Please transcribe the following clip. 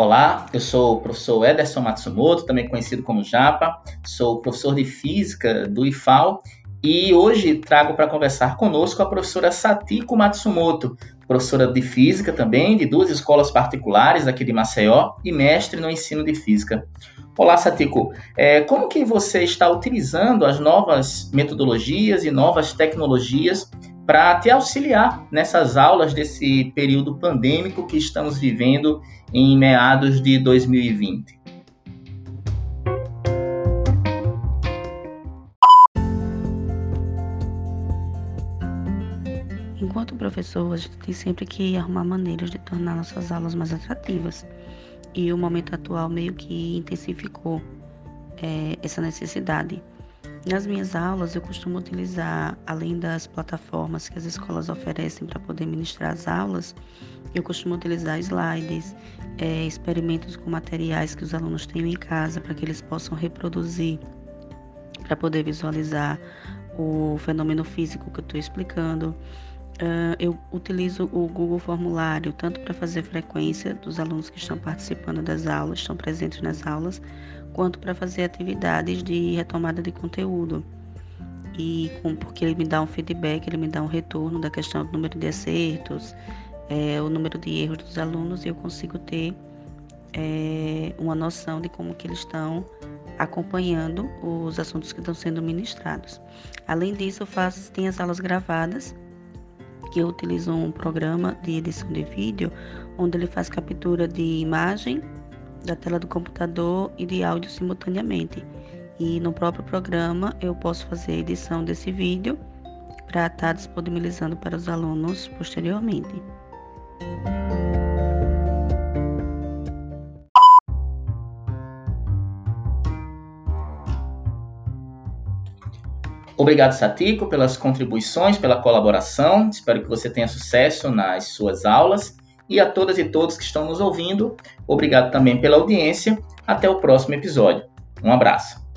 Olá, eu sou o professor Ederson Matsumoto, também conhecido como Japa, sou professor de Física do IFAL e hoje trago para conversar conosco a professora Satiko Matsumoto, professora de Física também, de duas escolas particulares aqui de Maceió e mestre no ensino de Física. Olá, Satiko. É, como que você está utilizando as novas metodologias e novas tecnologias para te auxiliar nessas aulas desse período pandêmico que estamos vivendo em meados de 2020. Enquanto professor, a gente tem sempre que arrumar maneiras de tornar nossas aulas mais atrativas. E o momento atual meio que intensificou é, essa necessidade. Nas minhas aulas, eu costumo utilizar, além das plataformas que as escolas oferecem para poder ministrar as aulas, eu costumo utilizar slides, é, experimentos com materiais que os alunos têm em casa para que eles possam reproduzir, para poder visualizar o fenômeno físico que eu estou explicando. Uh, eu utilizo o Google Formulário tanto para fazer frequência dos alunos que estão participando das aulas, estão presentes nas aulas, quanto para fazer atividades de retomada de conteúdo. E com, porque ele me dá um feedback, ele me dá um retorno da questão do número de acertos, é, o número de erros dos alunos, e eu consigo ter é, uma noção de como que eles estão acompanhando os assuntos que estão sendo ministrados. Além disso, eu faço, tem as aulas gravadas, que utilizo um programa de edição de vídeo, onde ele faz captura de imagem da tela do computador e de áudio simultaneamente. E no próprio programa eu posso fazer a edição desse vídeo para estar tá disponibilizando para os alunos posteriormente. Obrigado, Satiko, pelas contribuições, pela colaboração. Espero que você tenha sucesso nas suas aulas e a todas e todos que estão nos ouvindo. Obrigado também pela audiência. Até o próximo episódio. Um abraço.